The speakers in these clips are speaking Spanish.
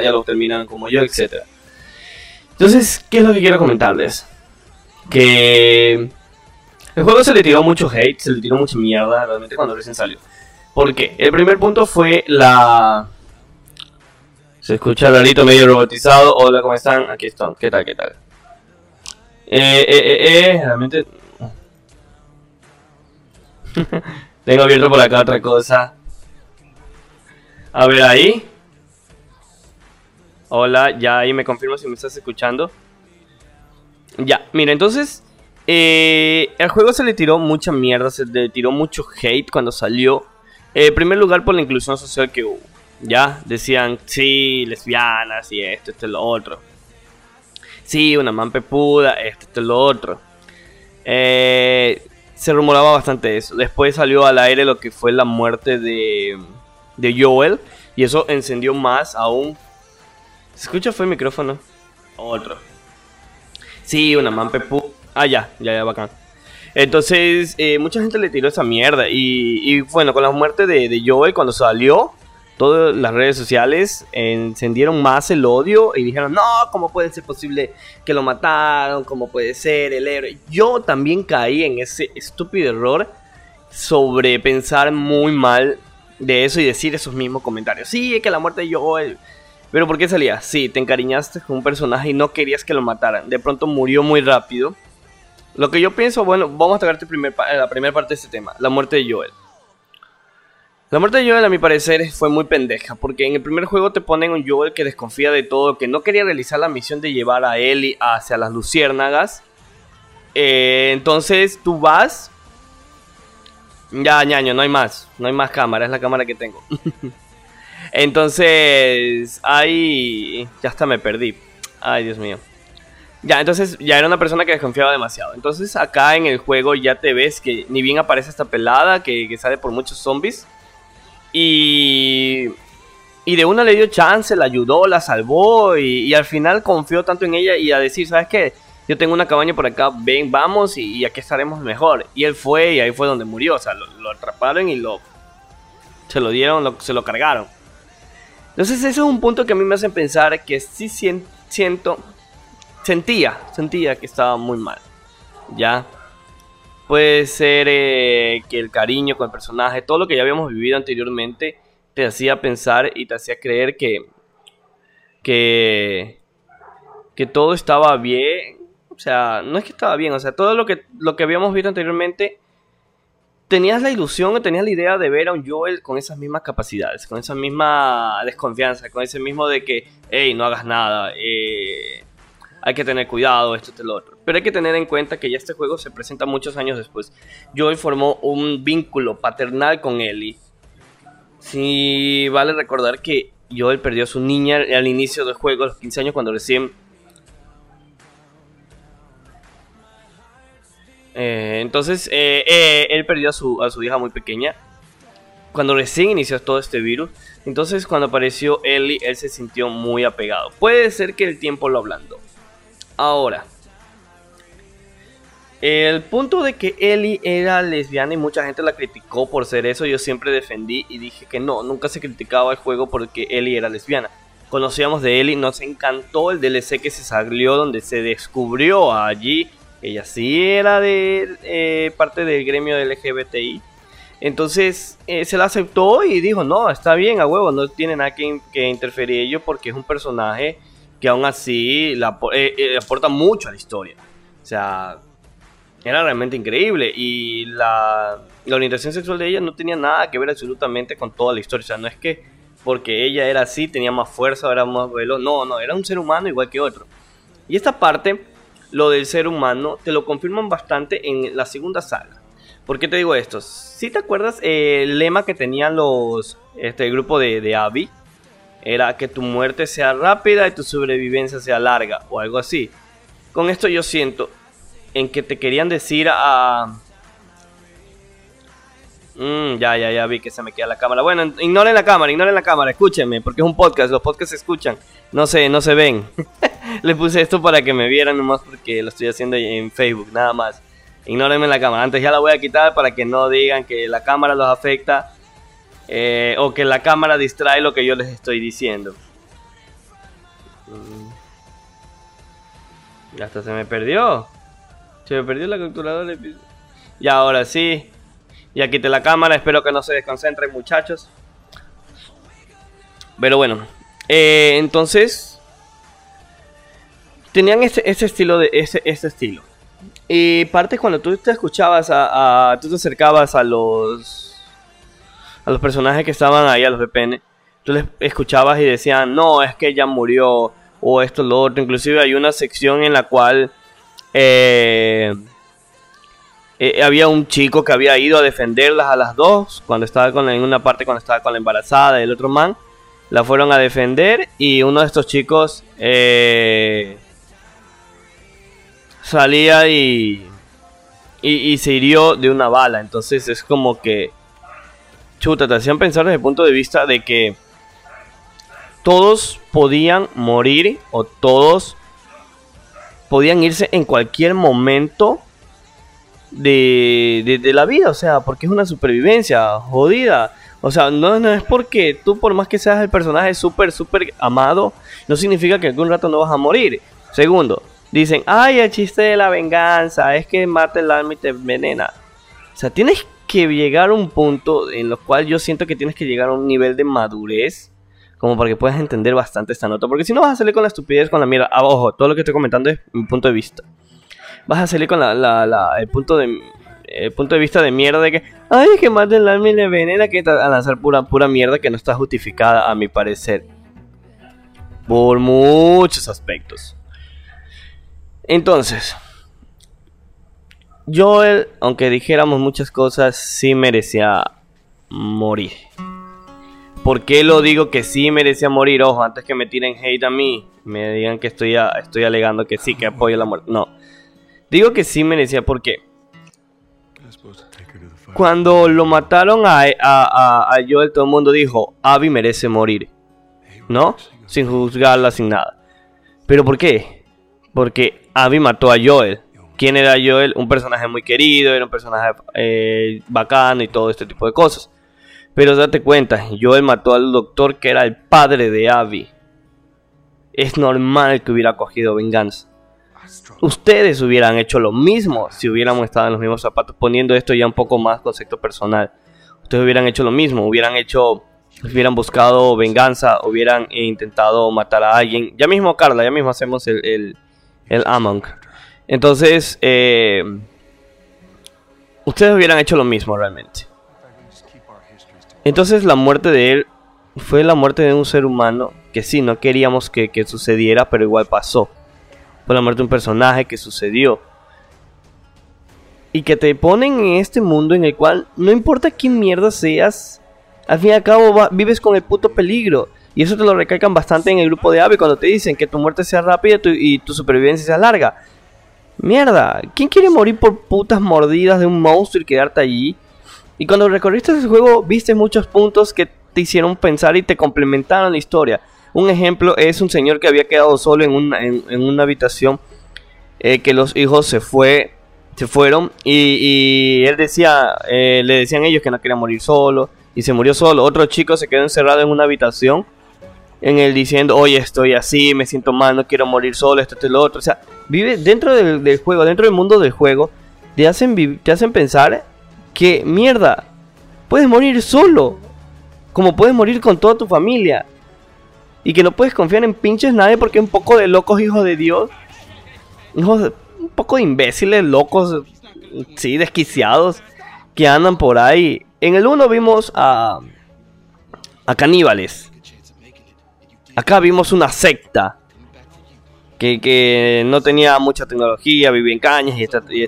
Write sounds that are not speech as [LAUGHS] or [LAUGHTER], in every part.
ya, ya lo terminan como yo, etc. Entonces, ¿qué es lo que quiero comentarles? Que el juego se le tiró mucho hate, se le tiró mucha mierda realmente cuando recién salió. ¿Por qué? El primer punto fue la... Se escucha rarito medio robotizado. Hola, ¿cómo están? Aquí están. ¿Qué tal? ¿Qué tal? Eh, eh, eh, eh, realmente... [LAUGHS] Tengo abierto por acá otra cosa. A ver ahí. Hola, ya ahí me confirmo si me estás escuchando. Ya, mira, entonces... Eh, el juego se le tiró mucha mierda, se le tiró mucho hate cuando salió. Eh, en primer lugar por la inclusión social que hubo. Ya, decían, sí, lesbianas y esto, esto lo otro. Sí, una man pepuda, esto, esto lo otro. Eh, se rumoraba bastante eso. Después salió al aire lo que fue la muerte de, de Joel. Y eso encendió más aún. ¿Se escucha fue el micrófono? Otro. Sí, una man pepuda. Ah, ya, ya, ya, bacán. Entonces, eh, mucha gente le tiró esa mierda. Y, bueno, con la muerte de, de, Joel, cuando salió, todas las redes sociales encendieron más el odio y dijeron: No, ¿cómo puede ser posible que lo mataron? ¿Cómo puede ser el héroe? Yo también caí en ese estúpido error sobre pensar muy mal de eso y decir esos mismos comentarios. Sí, es que la muerte de Joel. Pero ¿por qué salía? Sí, te encariñaste con un personaje y no querías que lo mataran. De pronto murió muy rápido lo que yo pienso, bueno, vamos a primer, la primera parte de este tema, la muerte de Joel. La muerte de Joel, a mi parecer, fue muy pendeja, porque en el primer juego te ponen un Joel que desconfía de todo, que no quería realizar la misión de llevar a Ellie hacia las luciérnagas. Eh, entonces tú vas. Ya, ñaño, no hay más. No hay más cámara, es la cámara que tengo. [LAUGHS] entonces, ahí. Ya hasta me perdí. Ay, Dios mío. Ya, entonces ya era una persona que desconfiaba demasiado. Entonces acá en el juego ya te ves que ni bien aparece esta pelada que, sale por muchos zombies. Y, y de una le dio chance, la ayudó, la salvó y, al final confió tanto en ella y a decir, ¿sabes qué? Yo tengo una cabaña por acá, ven, vamos y, aquí estaremos mejor. Y él fue y ahí fue donde murió. O sea, lo, atraparon y lo... Se lo dieron, se lo cargaron. Entonces ese es un punto que a mí me hace pensar que sí siento sentía, sentía que estaba muy mal. Ya. Puede ser eh, que el cariño con el personaje, todo lo que ya habíamos vivido anteriormente, te hacía pensar y te hacía creer que. que. que todo estaba bien. O sea, no es que estaba bien, o sea, todo lo que, lo que habíamos visto anteriormente. Tenías la ilusión, tenías la idea de ver a un Joel con esas mismas capacidades, con esa misma desconfianza, con ese mismo de que, hey, no hagas nada, eh, hay que tener cuidado, esto, y lo otro. Pero hay que tener en cuenta que ya este juego se presenta muchos años después. Joel formó un vínculo paternal con Ellie. Sí, vale recordar que Joel perdió a su niña al inicio del juego, a los 15 años, cuando recién... Eh, entonces, eh, eh, él perdió a su, a su hija muy pequeña. Cuando recién inició todo este virus. Entonces, cuando apareció Ellie, él se sintió muy apegado. Puede ser que el tiempo lo ablandó. Ahora, el punto de que Ellie era lesbiana y mucha gente la criticó por ser eso, yo siempre defendí y dije que no, nunca se criticaba el juego porque Ellie era lesbiana. Conocíamos de Ellie, nos encantó el DLC que se salió donde se descubrió allí ella sí era de eh, parte del gremio de LGBTI. Entonces eh, se la aceptó y dijo, no, está bien, a huevo, no tiene nada que, que interferir ello porque es un personaje que aún así la, eh, aporta mucho a la historia. O sea, era realmente increíble y la, la, orientación sexual de ella no tenía nada que ver absolutamente con toda la historia. O sea, no es que porque ella era así, tenía más fuerza, era más vuelo. No, no, era un ser humano igual que otro. Y esta parte, lo del ser humano, te lo confirman bastante en la segunda saga. ¿Por qué te digo esto? Si te acuerdas el lema que tenían los este el grupo de, de Abby, era que tu muerte sea rápida y tu sobrevivencia sea larga o algo así. Con esto yo siento en que te querían decir a... Mm, ya, ya, ya vi que se me queda la cámara. Bueno, ignoren la cámara, ignoren la cámara, escúchenme, porque es un podcast, los podcasts se escuchan, no se, no se ven. [LAUGHS] [LAUGHS] Le puse esto para que me vieran nomás porque lo estoy haciendo en Facebook, nada más. Ignórenme la cámara, antes ya la voy a quitar para que no digan que la cámara los afecta eh, o que la cámara distrae lo que yo les estoy diciendo. Mm. Ya hasta se me perdió. Se me perdió la capturadora. Y ahora sí. Ya quité la cámara. Espero que no se desconcentren, muchachos. Pero bueno. Eh, entonces. Tenían ese, estilo de. Ese, ese estilo. Y parte cuando tú te escuchabas a, a, Tú te acercabas a los. A los personajes que estaban ahí, a los VPN. Tú les escuchabas y decían, no, es que ella murió. O esto, lo otro. Inclusive hay una sección en la cual. Eh, eh, había un chico que había ido a defenderlas a las dos. Cuando estaba con en una parte cuando estaba con la embarazada y el otro man. La fueron a defender. Y uno de estos chicos. Eh, salía y, y, se hirió de una bala. Entonces es como que, chuta, te hacían pensar desde el punto de vista de que todos podían morir o todos podían irse en cualquier momento de, de, la vida. O sea, porque es una supervivencia jodida. O sea, no, no es porque tú, por más que seas el personaje súper, súper amado, no significa que algún rato no vas a morir. Segundo, dicen, ay, el chiste de la venganza, es que mata el alma y te envenena. O sea, tienes que llegar a un punto en el cual yo siento que tienes que llegar a un nivel de madurez como para que puedas entender bastante esta nota. Porque si no vas a salir con la estupidez, con la mierda. Ah, ojo, todo lo que estoy comentando es mi punto de vista. Vas a salir con la, el punto de punto de vista de mierda de que, ay, que mate el alma y le venena, que a lanzar pura, pura mierda que no está justificada, a mi parecer. Por muchos aspectos. Entonces, Joel, aunque dijéramos muchas cosas, sí merecía morir. ¿Por qué lo digo que sí merecía morir? Ojo, antes que me tiren hate a mí, me digan que estoy, estoy alegando que sí, que apoyo la muerte. No. Digo que sí merecía porque cuando lo mataron a, a, a, Joel, todo el mundo dijo, Abby merece morir. ¿No? Sin juzgarla, sin nada. ¿Pero por qué? Porque Abby mató a Joel. ¿Quién era Joel? Un personaje muy querido, era un personaje eh, bacano y todo este tipo de cosas. Pero date cuenta, Joel mató al doctor que era el padre de Abby. Es normal que hubiera cogido venganza. Ustedes hubieran hecho lo mismo si hubiéramos estado en los mismos zapatos, poniendo esto ya un poco más concepto personal. Ustedes hubieran hecho lo mismo, hubieran hecho hubieran buscado venganza, hubieran intentado matar a alguien. Ya mismo, Carla, ya mismo hacemos el, el Among. Entonces, eh, ustedes hubieran hecho lo mismo realmente. Entonces la muerte de él fue la muerte de un ser humano que sí, no queríamos que, sucediera, pero igual pasó. Fue la muerte de un personaje que sucedió. Y que te ponen en este mundo en el cual no importa quién mierda seas, al fin y al cabo vives con el puto peligro. Y eso te lo recalcan bastante en el grupo de AVE cuando te dicen que tu muerte sea rápida y tu supervivencia sea larga. Mierda, ¿quién quiere morir por putas mordidas de un monstruo y quedarte allí? Y cuando recorriste ese juego, viste muchos puntos que te hicieron pensar y te complementaron la historia. Un ejemplo es un señor que había quedado solo en una, en, una habitación, eh, que los hijos se fue, se fueron y, él decía, eh, le decían ellos que no quería morir solo y se murió solo. Otro chico se quedó encerrado en una habitación en el diciendo, oye, estoy así, me siento mal, no quiero morir solo, esto, esto y lo otro. O sea, vive dentro del, juego, dentro del mundo del juego, te hacen, te hacen pensar que, mierda, puedes morir solo, como puedes morir con toda tu familia. Y que no puedes confiar en pinches nadie porque un poco de locos hijos de Dios. Hijos un poco de imbéciles, locos, sí, desquiciados, que andan por ahí. En el 1 vimos a, a caníbales Acá vimos una secta que, no tenía mucha tecnología, vivía en cañas y está y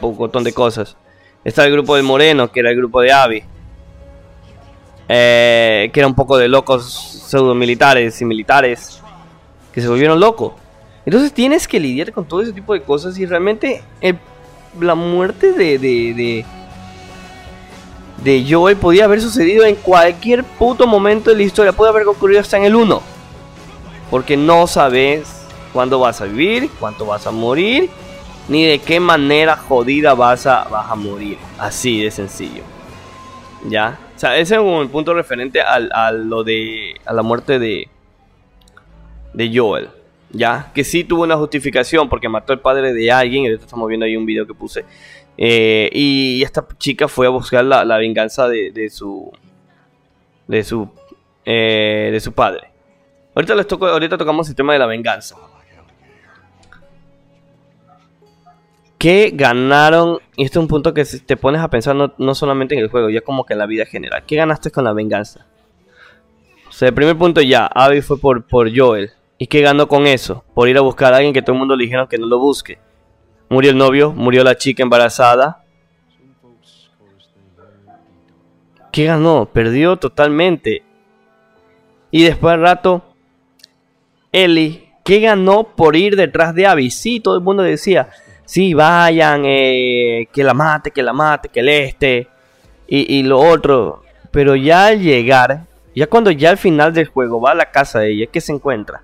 un montón de cosas. Está el grupo de Moreno, que era el grupo de Avi. Eh, que era un poco de locos pseudo militares y militares que se volvieron locos. Entonces tienes que lidiar con todo ese tipo de cosas y realmente la muerte de de Joel podía haber sucedido en cualquier puto momento de la historia. Puede haber ocurrido hasta en el 1. Porque no sabes cuándo vas a vivir, cuánto vas a morir, ni de qué manera jodida vas a, vas a morir. Así de sencillo. ¿Ya? O sea, ese es un punto referente a lo de. a la muerte de. de Joel. Ya, que sí tuvo una justificación porque mató al padre de alguien. Y estamos viendo ahí un video que puse. Eh, y esta chica fue a buscar la, venganza de, su. De su. Eh, de su padre. Ahorita, les toco, ahorita tocamos el tema de la venganza. ¿Qué ganaron? Y este es un punto que te pones a pensar no, solamente en el juego, ya como que en la vida general. ¿Qué ganaste con la venganza? O sea, el primer punto ya, Abby fue por, por Joel. ¿Y qué ganó con eso? Por ir a buscar a alguien que todo el mundo le dijeron que no lo busque. Murió el novio, murió la chica embarazada. ¿Qué ganó? Perdió totalmente. Y después al rato, Ellie, ¿qué ganó por ir detrás de Abby? Sí, todo el mundo decía, sí, vayan, eh, que la mate, que la mate, que el este, y, lo otro. Pero ya al llegar, ya cuando ya al final del juego va a la casa de ella, ¿qué se encuentra?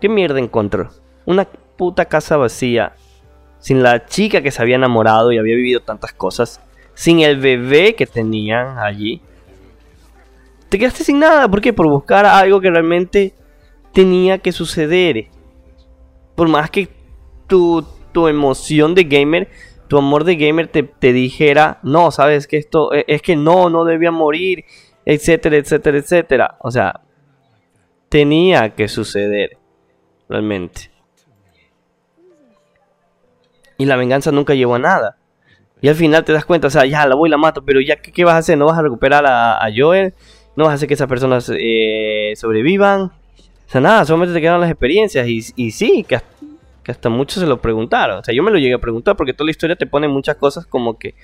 ¿Qué mierda encontró? Una puta casa vacía, sin la chica que se había enamorado y había vivido tantas cosas, sin el bebé que tenían allí. Te quedaste sin nada, ¿por qué? Por buscar algo que realmente tenía que suceder. Por más que tu tu emoción de gamer, tu amor de gamer te, dijera, no, sabes que esto e, es que no, no debía morir, etcétera, etcétera, etcétera. O sea, tenía que suceder, realmente. Y la venganza nunca llevó a nada. Y al final te das cuenta, o sea, ya la voy y la mato, pero ya, ¿qué, vas a hacer? ¿No vas a recuperar a, Joel? ¿No vas a hacer que esas personas eh, sobrevivan? O sea, nada, solamente te quedan las experiencias. Y, y sí, que que hasta muchos se lo preguntaron. O sea, yo me lo llegué a preguntar porque toda la historia te pone muchas cosas como que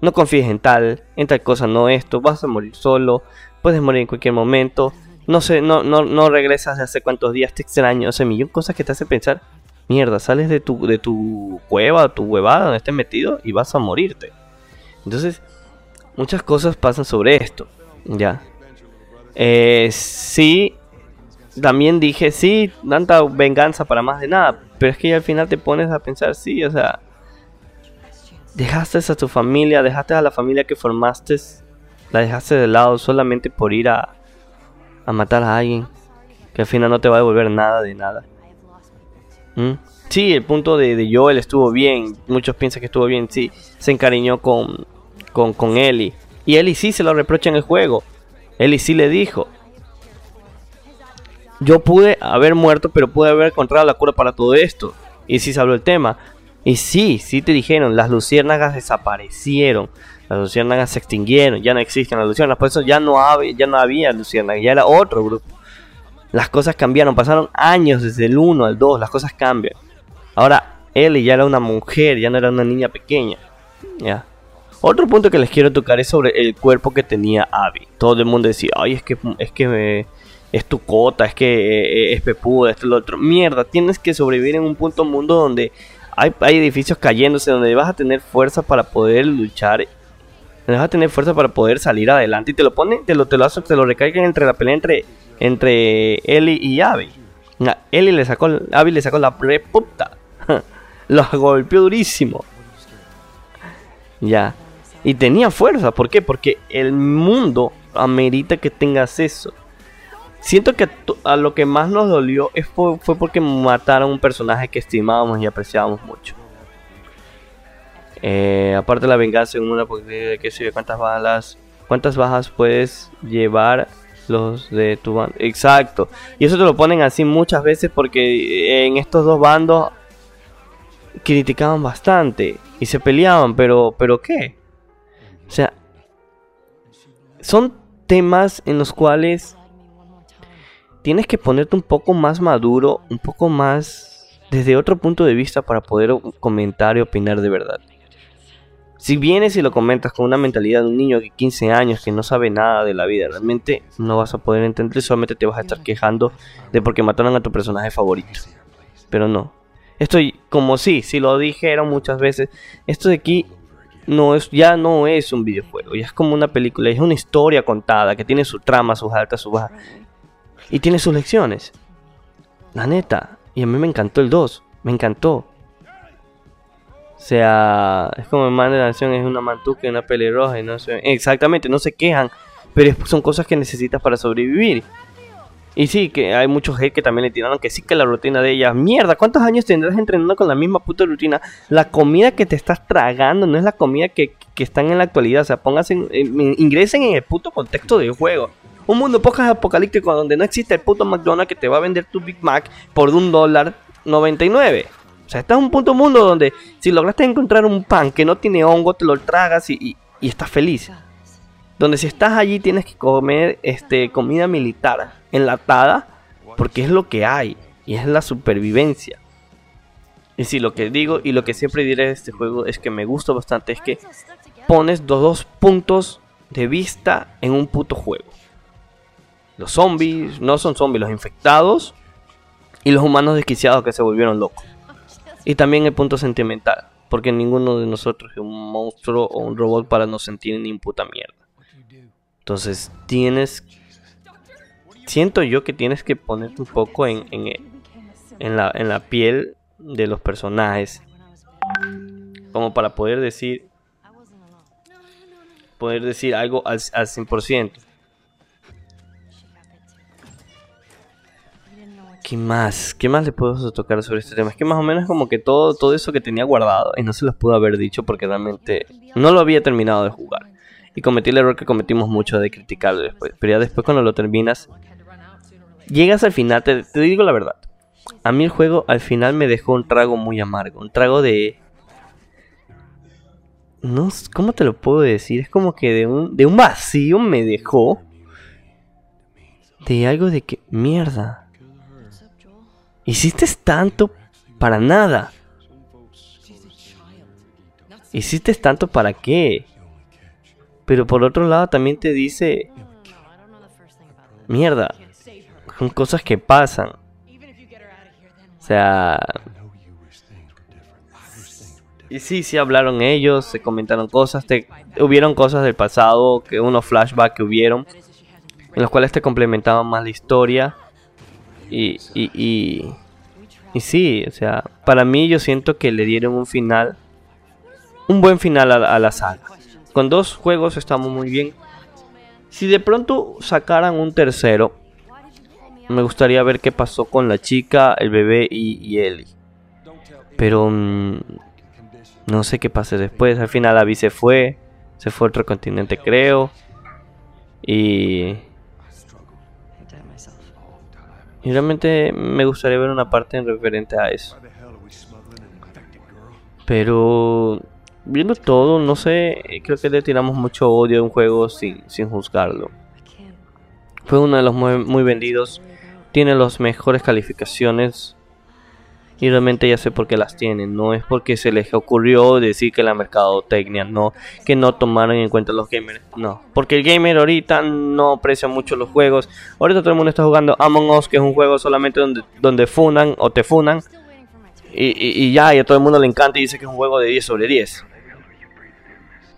no confíes en tal, en tal cosa, no esto, vas a morir solo, puedes morir en cualquier momento, no sé, no, no, no regresas de hace cuántos días, te extraño, o sea, millón cosas que te hacen pensar, mierda, sales de tu, de tu cueva, tu huevada donde estés metido y vas a morirte. Entonces, muchas cosas pasan sobre esto, ya. Eh, sí, también dije, sí, tanta venganza para más de nada, pero es que al final te pones a pensar, sí, o sea, dejaste a tu familia, dejaste a la familia que formaste, la dejaste de lado solamente por ir a, a matar a alguien, que al final no te va a devolver nada de nada. ¿Mm? Sí, el punto de, de, Joel estuvo bien, muchos piensan que estuvo bien, sí, se encariñó con, con, con Ellie. Y Ellie sí se lo reprocha en el juego. Ellie sí le dijo, yo pude haber muerto, pero pude haber encontrado la cura para todo esto. Y sí se habló el tema. Y sí, sí te dijeron, las luciérnagas desaparecieron. Las luciérnagas se extinguieron, ya no existen las luciérnagas. Por eso ya no, había, ya no había luciérnagas, ya era otro grupo. Las cosas cambiaron, pasaron años desde el 1 al 2, las cosas cambian. Ahora Ellie ya era una mujer, ya no era una niña pequeña. Ya. Otro punto que les quiero tocar es sobre el cuerpo que tenía Abby. Todo el mundo decía, ay, es que, es que es tu cota, es que eh, es pepuda, esto es lo otro. Mierda, tienes que sobrevivir en un punto mundo donde hay, edificios cayéndose, donde vas a tener fuerza para poder luchar. Vas a tener fuerza para poder salir adelante. Y te lo pone, te lo, te lo, te lo recargan entre la pelea entre, entre Ellie y Abby. Ellie le sacó, Abby le sacó la preputa. lo [LAUGHS] golpeó durísimo. Ya. Y tenía fuerza, ¿por qué? Porque el mundo amerita que tengas eso. Siento que a lo que más nos dolió fue, porque mataron un personaje que estimábamos y apreciábamos mucho. Eh, aparte de la venganza en una porque que sé cuántas balas cuántas bajas puedes llevar los de tu bando exacto. Y eso te lo ponen así muchas veces porque en estos dos bandos criticaban bastante y se peleaban pero pero qué o sea son temas en los cuales tienes que ponerte un poco más maduro, un poco más desde otro punto de vista para poder comentar y opinar de verdad. Si vienes y lo comentas con una mentalidad de un niño de 15 años que no sabe nada de la vida, realmente no vas a poder entender, solamente te vas a estar quejando de porque mataron a tu personaje favorito. Pero no. Esto, como sí, si lo dijeron muchas veces, esto de aquí no es, ya no es un videojuego, ya es como una película, es una historia contada que tiene su trama, sus altas, sus bajas. Y tiene sus lecciones. La neta. Y a mí me encantó el 2. Me encantó. O sea, es como el man de la nación es una mantuca una pelirroja y no sé. Exactamente, no se quejan. Pero son cosas que necesitas para sobrevivir. Y sí, que hay muchos hate que también le tiraron que sí que la rutina de ella. Mierda, ¿cuántos años tendrás entrenando con la misma puta rutina? La comida que te estás tragando no es la comida que, que están en la actualidad. O sea, ingresen en el puto contexto del juego. Un mundo poco apocalíptico donde no existe el puto McDonald's que te va a vender tu Big Mac por un dólar 99. O sea, este es un punto mundo donde si lograste encontrar un pan que no tiene hongo, te lo tragas y, y estás feliz. Donde si estás allí tienes que comer este, comida militar enlatada porque es lo que hay y es la supervivencia. Y si lo que digo y lo que siempre diré de este juego es que me gusta bastante es que pones los dos puntos de vista en un puto juego. Los zombies, no son zombies, los infectados y los humanos desquiciados que se volvieron locos. Y también el punto sentimental, porque ninguno de nosotros es un monstruo o un robot para no sentir ni puta mierda. Entonces tienes... Siento yo que tienes que ponerte un poco en, en, la, en la piel de los personajes. Como para poder decir... Poder decir algo al, al 100%. ¿Qué más? ¿Qué más le puedo tocar sobre este tema? Es que más o menos como que todo, todo eso que tenía guardado y no se los pudo haber dicho porque realmente no lo había terminado de jugar y cometí el error que cometimos mucho de criticarlo después. Pero ya después cuando lo terminas, llegas al final, te, digo la verdad. A mí el juego al final me dejó un trago muy amargo, un trago de... No, ¿cómo te lo puedo decir? Es como que de un, de un vacío me dejó. De algo de que, mierda. Hiciste tanto para nada. Hiciste tanto para qué. Pero por otro lado también te dice, mierda, son cosas que pasan. O sea... Y sí, sí hablaron ellos, se comentaron cosas, te, hubieron cosas del pasado, que unos flashbacks que hubieron, en los cuales te complementaban más la historia. Y, y, y, y sí, o sea, para mí yo siento que le dieron un final, un buen final a, la saga. Con dos juegos estamos muy bien. Si de pronto sacaran un tercero, me gustaría ver qué pasó con la chica, el bebé y, Ellie. Pero mm, no sé qué pase después. Al final Abby se fue. Se fue a otro continente, creo. Y... Y realmente me gustaría ver una parte en referente a eso. Pero viendo todo, no sé, creo que le tiramos mucho odio a un juego sin, sin juzgarlo. Fue uno de los muy, vendidos, tiene las mejores calificaciones y realmente ya sé por qué las tienen. No es porque se les ocurrió decir que la mercadotecnia, no, que no tomaron en cuenta los gamers, no. Porque el gamer ahorita no aprecia mucho los juegos. Ahorita todo el mundo está jugando Among Us, que es un juego solamente donde, donde funan o te funan. Y, y, y ya, y a todo el mundo le encanta y dice que es un juego de 10 sobre 10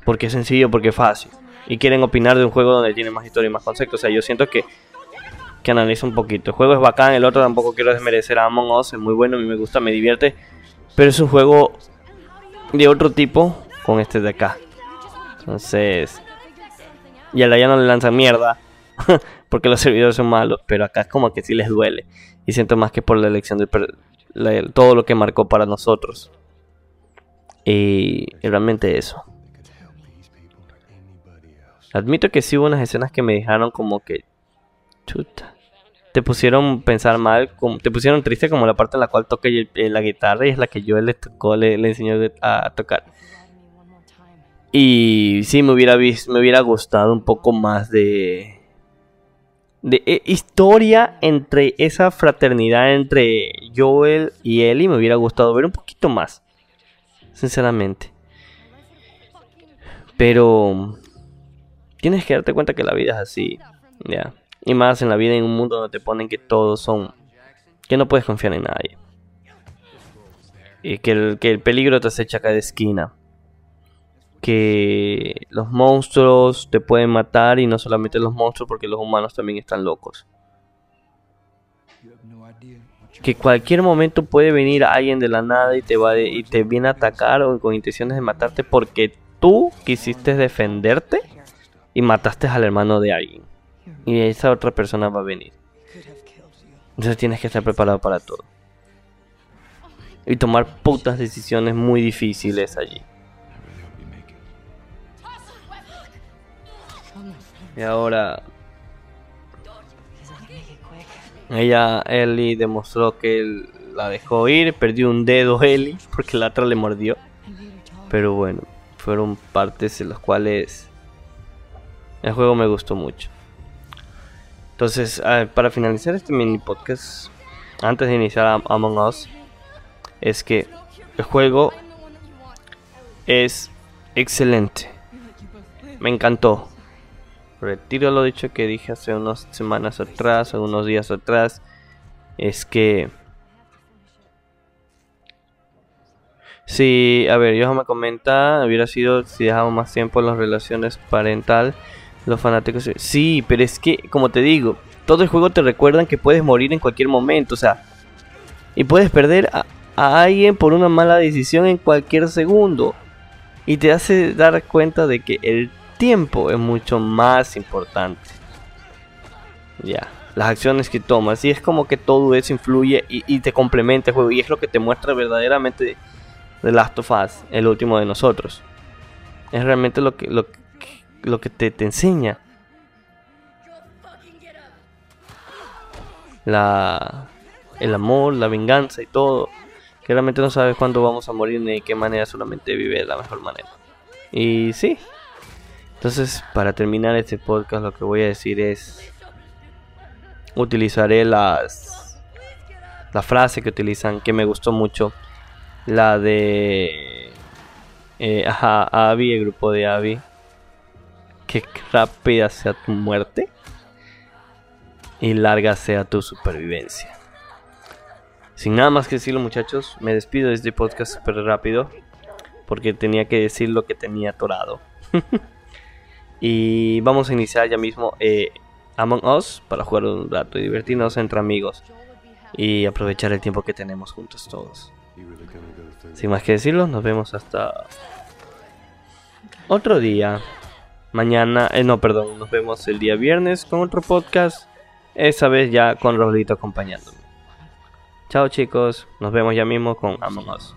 porque es sencillo, porque es fácil. Y quieren opinar de un juego donde tiene más historia y más conceptos. O sea, yo siento que, que analiza un poquito. El juego es bacán, el otro tampoco quiero desmerecer a Among Us, es muy bueno, a mí me gusta, me divierte. Pero es un juego de otro tipo con este de acá. Entonces... Y a la ya no le lanzan mierda. [LAUGHS] porque los servidores son malos. Pero acá es como que sí les duele. Y siento más que por la elección de todo lo que marcó para nosotros. y realmente eso. Admito que sí hubo unas escenas que me dejaron como que... Chuta. Te pusieron pensar mal, te pusieron triste como la parte en la cual toca la guitarra y es la que yo le tocó, le, enseñó a tocar. Y sí, me hubiera, visto, me hubiera gustado un poco más de, de eh, historia entre esa fraternidad entre Joel y Ellie. Me hubiera gustado ver un poquito más, sinceramente. Pero tienes que darte cuenta que la vida es así, ya. Y más en la vida en un mundo donde te ponen que todos son que no puedes confiar en nadie. Y que el, que el peligro te acecha cada esquina. Que los monstruos te pueden matar y no solamente los monstruos porque los humanos también están locos. Que cualquier momento puede venir alguien de la nada y te va y te viene a atacar o con intenciones de matarte porque tú quisiste defenderte y mataste al hermano de alguien. Y esa otra persona va a venir. Entonces tienes que estar preparado para todo. Y tomar putas decisiones muy difíciles allí. Y ahora ella, Ellie, demostró que la dejó ir, perdió un dedo Ellie porque la otra le mordió. Pero bueno, fueron partes en las cuales el juego me gustó mucho. Entonces, para finalizar este mini podcast, antes de iniciar Among Us, es que el juego es excelente. Me encantó. Retiro lo dicho que dije hace unas semanas atrás, unos días atrás. Es que... Si, a ver, yo me comenta, hubiera sido si dejamos más tiempo en las relaciones parental los fanáticos. Sí, pero es que, como te digo, todo el juego te recuerdan que puedes morir en cualquier momento. O sea, y puedes perder a, alguien por una mala decisión en cualquier segundo. Y te hace dar cuenta de que el tiempo es mucho más importante. Ya, las acciones que tomas. Y es como que todo eso influye y, te complementa el juego. Y es lo que te muestra verdaderamente The Last of Us, el último de nosotros. Es realmente lo que, lo, lo que te, te enseña. La, el amor, la venganza y todo. Que realmente no sabes cuándo vamos a morir ni de qué manera, solamente vive de la mejor manera. Y sí. Entonces, para terminar este podcast, lo que voy a decir es. Utilizaré las. La frase que utilizan, que me gustó mucho. La de. Eh, ajá, Abby, el grupo de Abby que rápida sea tu muerte y larga sea tu supervivencia. Sin nada más que decirlo muchachos, me despido de este podcast súper rápido porque tenía que decir lo que tenía atorado. [LAUGHS] y vamos a iniciar ya mismo eh, Among Us para jugar un rato y divertirnos entre amigos y aprovechar el tiempo que tenemos juntos todos. Sin más que decirlo, nos vemos hasta otro día. Mañana, eh, no, perdón, nos vemos el día viernes con otro podcast. Esa vez ya con Rolito acompañándome. Chao chicos, nos vemos ya mismo con Among Us.